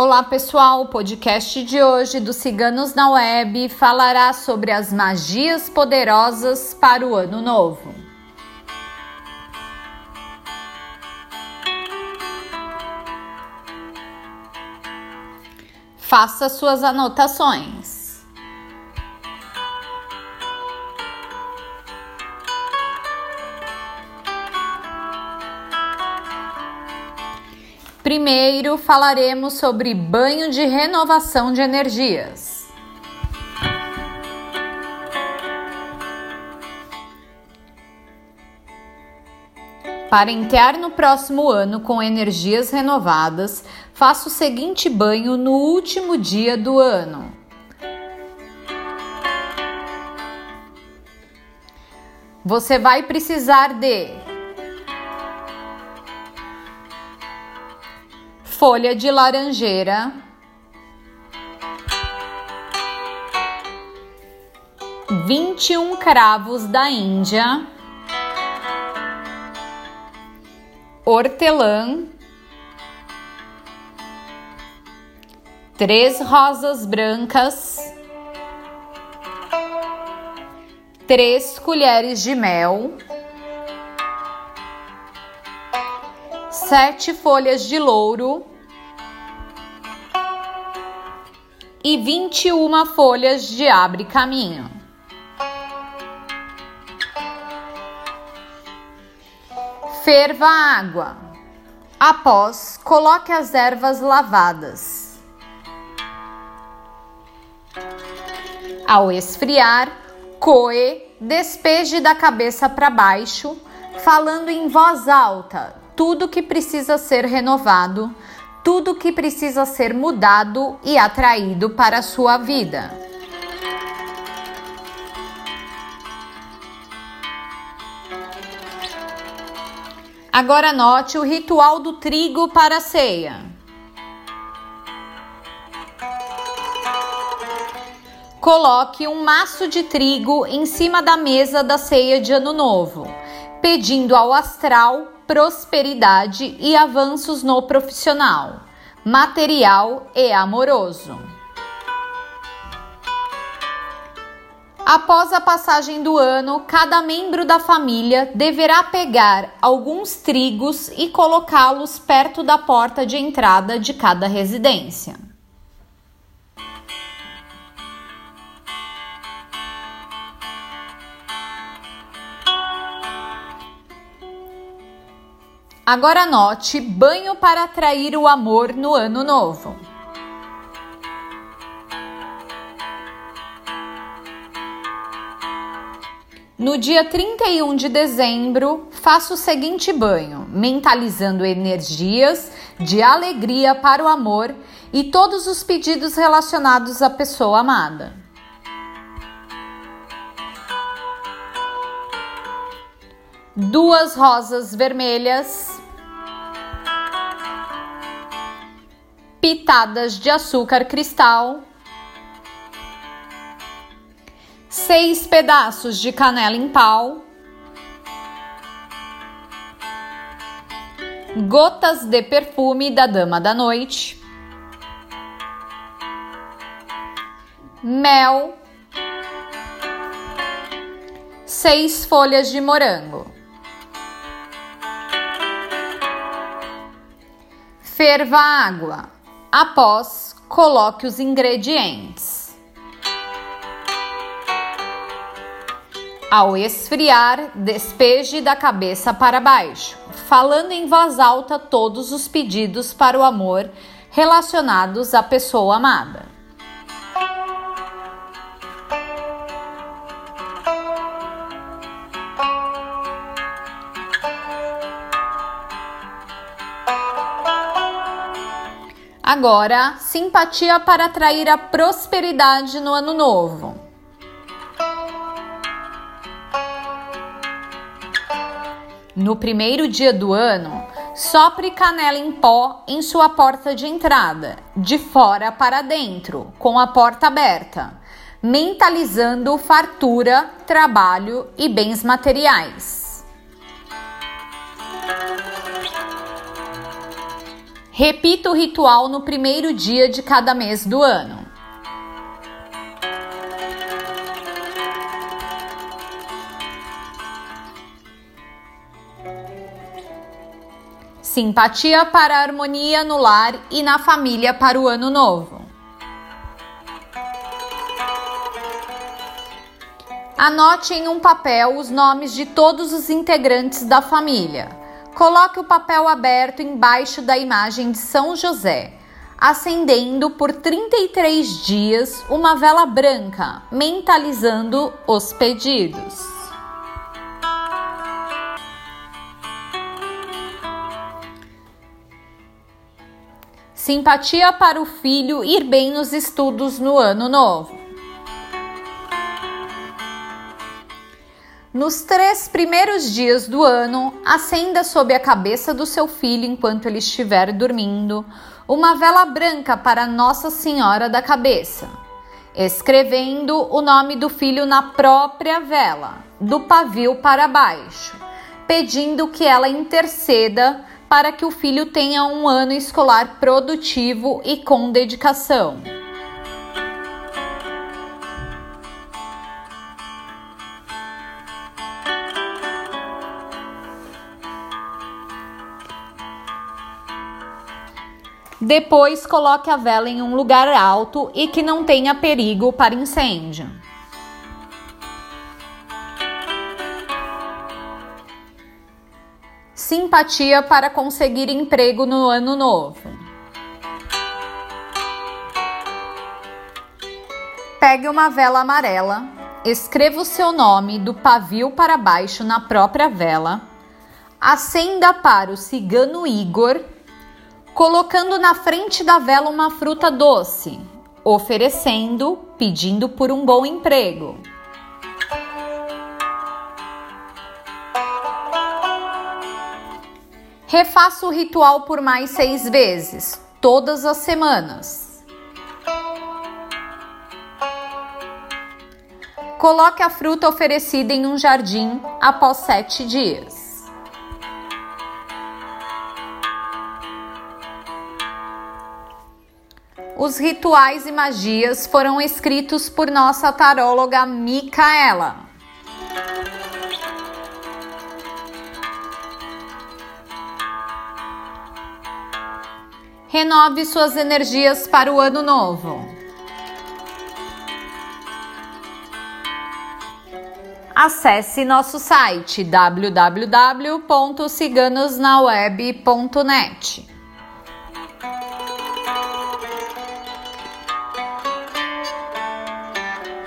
Olá pessoal, o podcast de hoje do Ciganos na Web falará sobre as magias poderosas para o ano novo. Faça suas anotações. Primeiro falaremos sobre banho de renovação de energias. Para entrar no próximo ano com energias renovadas, faça o seguinte banho no último dia do ano. Você vai precisar de folha de laranjeira, vinte e um cravos da Índia, hortelã, três rosas brancas, três colheres de mel. Sete folhas de louro e vinte e uma folhas de abre caminho. Ferva a água. Após, coloque as ervas lavadas. Ao esfriar, coe, despeje da cabeça para baixo, falando em voz alta, tudo que precisa ser renovado, tudo que precisa ser mudado e atraído para a sua vida. Agora note o ritual do trigo para a ceia. Coloque um maço de trigo em cima da mesa da ceia de Ano Novo, pedindo ao astral prosperidade e avanços no profissional, material e amoroso. Após a passagem do ano, cada membro da família deverá pegar alguns trigos e colocá-los perto da porta de entrada de cada residência. Agora anote banho para atrair o amor no ano novo. No dia 31 de dezembro, faça o seguinte banho, mentalizando energias de alegria para o amor e todos os pedidos relacionados à pessoa amada. Duas rosas vermelhas pitadas de açúcar cristal, seis pedaços de canela em pau, gotas de perfume da Dama da Noite, mel, seis folhas de morango. Ferva água. Após, coloque os ingredientes. Ao esfriar, despeje da cabeça para baixo, falando em voz alta todos os pedidos para o amor relacionados à pessoa amada. Agora, simpatia para atrair a prosperidade no ano novo. No primeiro dia do ano, sopre canela em pó em sua porta de entrada, de fora para dentro, com a porta aberta, mentalizando fartura, trabalho e bens materiais. Repita o ritual no primeiro dia de cada mês do ano. Simpatia para a harmonia no lar e na família para o ano novo. Anote em um papel os nomes de todos os integrantes da família. Coloque o papel aberto embaixo da imagem de São José, acendendo por 33 dias uma vela branca, mentalizando os pedidos. Simpatia para o filho ir bem nos estudos no ano novo. Nos três primeiros dias do ano, acenda sob a cabeça do seu filho enquanto ele estiver dormindo uma vela branca para Nossa Senhora da Cabeça, escrevendo o nome do filho na própria vela, do pavio para baixo, pedindo que ela interceda para que o filho tenha um ano escolar produtivo e com dedicação. Depois, coloque a vela em um lugar alto e que não tenha perigo para incêndio. simpatia para conseguir emprego no ano novo. Pegue uma vela amarela, escreva o seu nome do pavio para baixo na própria vela, acenda para o cigano Igor, colocando na frente da vela uma fruta doce, oferecendo, pedindo por um bom emprego. Refaça o ritual por mais seis vezes, todas as semanas. Coloque a fruta oferecida em um jardim após sete dias. Os rituais e magias foram escritos por nossa taróloga Micaela. Renove suas energias para o ano novo. Acesse nosso site www.ciganosnaweb.net.